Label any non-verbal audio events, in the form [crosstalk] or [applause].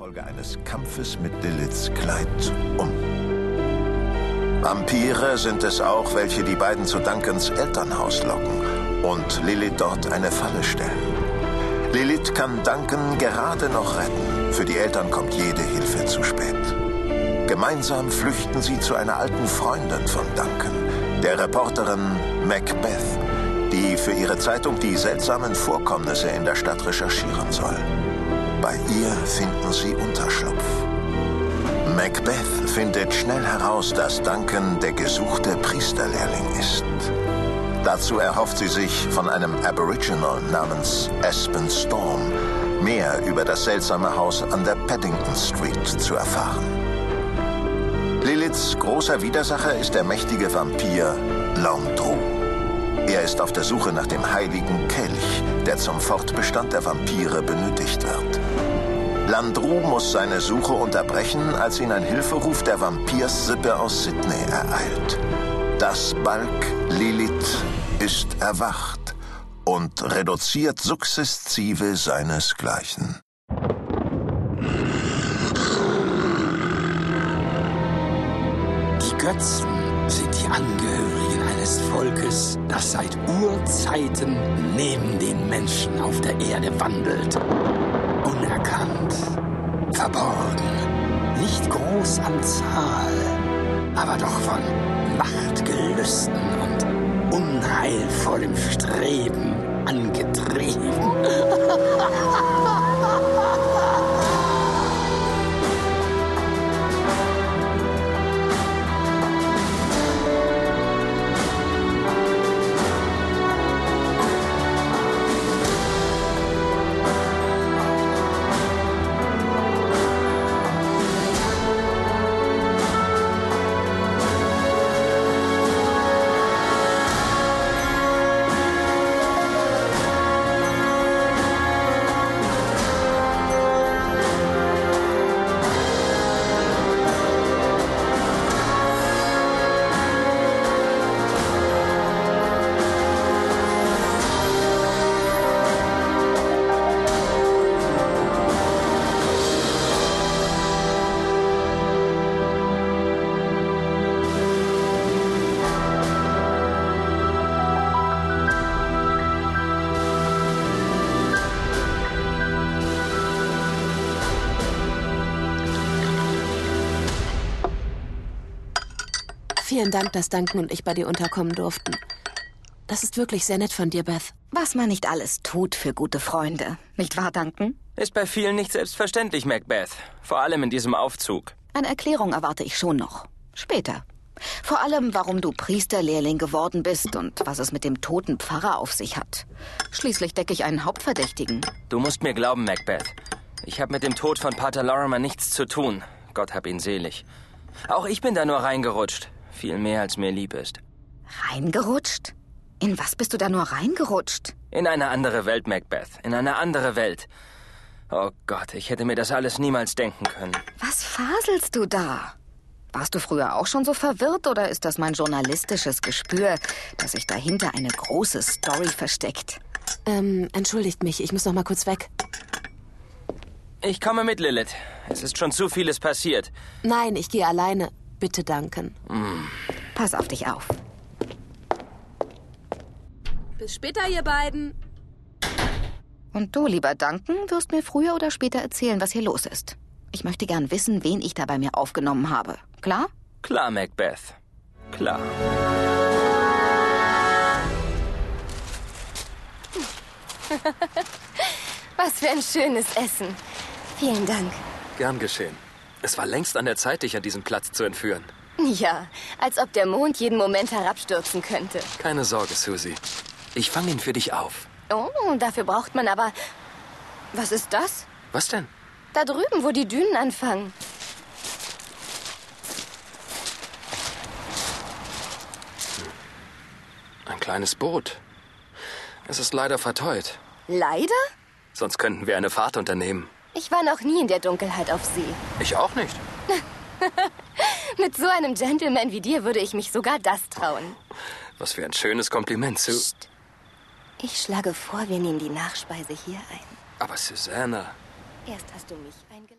infolge eines Kampfes mit Liliths Kleid um. Vampire sind es auch, welche die beiden zu Duncans Elternhaus locken und Lilith dort eine Falle stellen. Lilith kann Duncan gerade noch retten. Für die Eltern kommt jede Hilfe zu spät. Gemeinsam flüchten sie zu einer alten Freundin von Duncan, der Reporterin Macbeth, die für ihre Zeitung die seltsamen Vorkommnisse in der Stadt recherchieren soll. Bei ihr finden sie Unterschlupf. Macbeth findet schnell heraus, dass Duncan der gesuchte Priesterlehrling ist. Dazu erhofft sie sich von einem Aboriginal namens Aspen Storm mehr über das seltsame Haus an der Paddington Street zu erfahren. Liliths großer Widersacher ist der mächtige Vampir Longdru. Er ist auf der Suche nach dem heiligen Kelch, der zum Fortbestand der Vampire benötigt wird. Landru muss seine Suche unterbrechen, als ihn ein Hilferuf der Vampirsippe aus Sydney ereilt. Das Balk Lilith ist erwacht und reduziert sukzessive seinesgleichen. Die Götzen sind die Angehörigen eines Volkes, das seit Urzeiten neben den Menschen auf der Erde wandelt. Unerkannt, verborgen, nicht groß an Zahl, aber doch von Machtgelüsten und unheilvollem Streben Vielen Dank, dass Duncan und ich bei dir unterkommen durften. Das ist wirklich sehr nett von dir, Beth. Was man nicht alles tut für gute Freunde. Nicht wahr, Duncan? Ist bei vielen nicht selbstverständlich, Macbeth. Vor allem in diesem Aufzug. Eine Erklärung erwarte ich schon noch. Später. Vor allem, warum du Priesterlehrling geworden bist und was es mit dem toten Pfarrer auf sich hat. Schließlich decke ich einen Hauptverdächtigen. Du musst mir glauben, Macbeth. Ich habe mit dem Tod von Pater Lorimer nichts zu tun. Gott hab ihn selig. Auch ich bin da nur reingerutscht. Viel mehr, als mir lieb ist. Reingerutscht? In was bist du da nur reingerutscht? In eine andere Welt, Macbeth. In eine andere Welt. Oh Gott, ich hätte mir das alles niemals denken können. Was faselst du da? Warst du früher auch schon so verwirrt oder ist das mein journalistisches Gespür, dass sich dahinter eine große Story versteckt? Ähm, entschuldigt mich, ich muss noch mal kurz weg. Ich komme mit, Lilith. Es ist schon zu vieles passiert. Nein, ich gehe alleine. Bitte, Duncan. Pass auf dich auf. Bis später, ihr beiden. Und du, lieber Duncan, wirst mir früher oder später erzählen, was hier los ist. Ich möchte gern wissen, wen ich da bei mir aufgenommen habe. Klar? Klar, Macbeth. Klar. [laughs] Was für ein schönes Essen. Vielen Dank. Gern geschehen. Es war längst an der Zeit, dich an diesen Platz zu entführen. Ja, als ob der Mond jeden Moment herabstürzen könnte. Keine Sorge, Susie. Ich fange ihn für dich auf. Oh, dafür braucht man aber. Was ist das? Was denn? Da drüben, wo die Dünen anfangen. Ein kleines Boot. Es ist leider verteut. Leider? Sonst könnten wir eine Fahrt unternehmen. Ich war noch nie in der Dunkelheit auf See. Ich auch nicht. [laughs] Mit so einem Gentleman wie dir würde ich mich sogar das trauen. Was für ein schönes Kompliment, Sue. Psst. Ich schlage vor, wir nehmen die Nachspeise hier ein. Aber Susanna. Erst hast du mich eingeladen.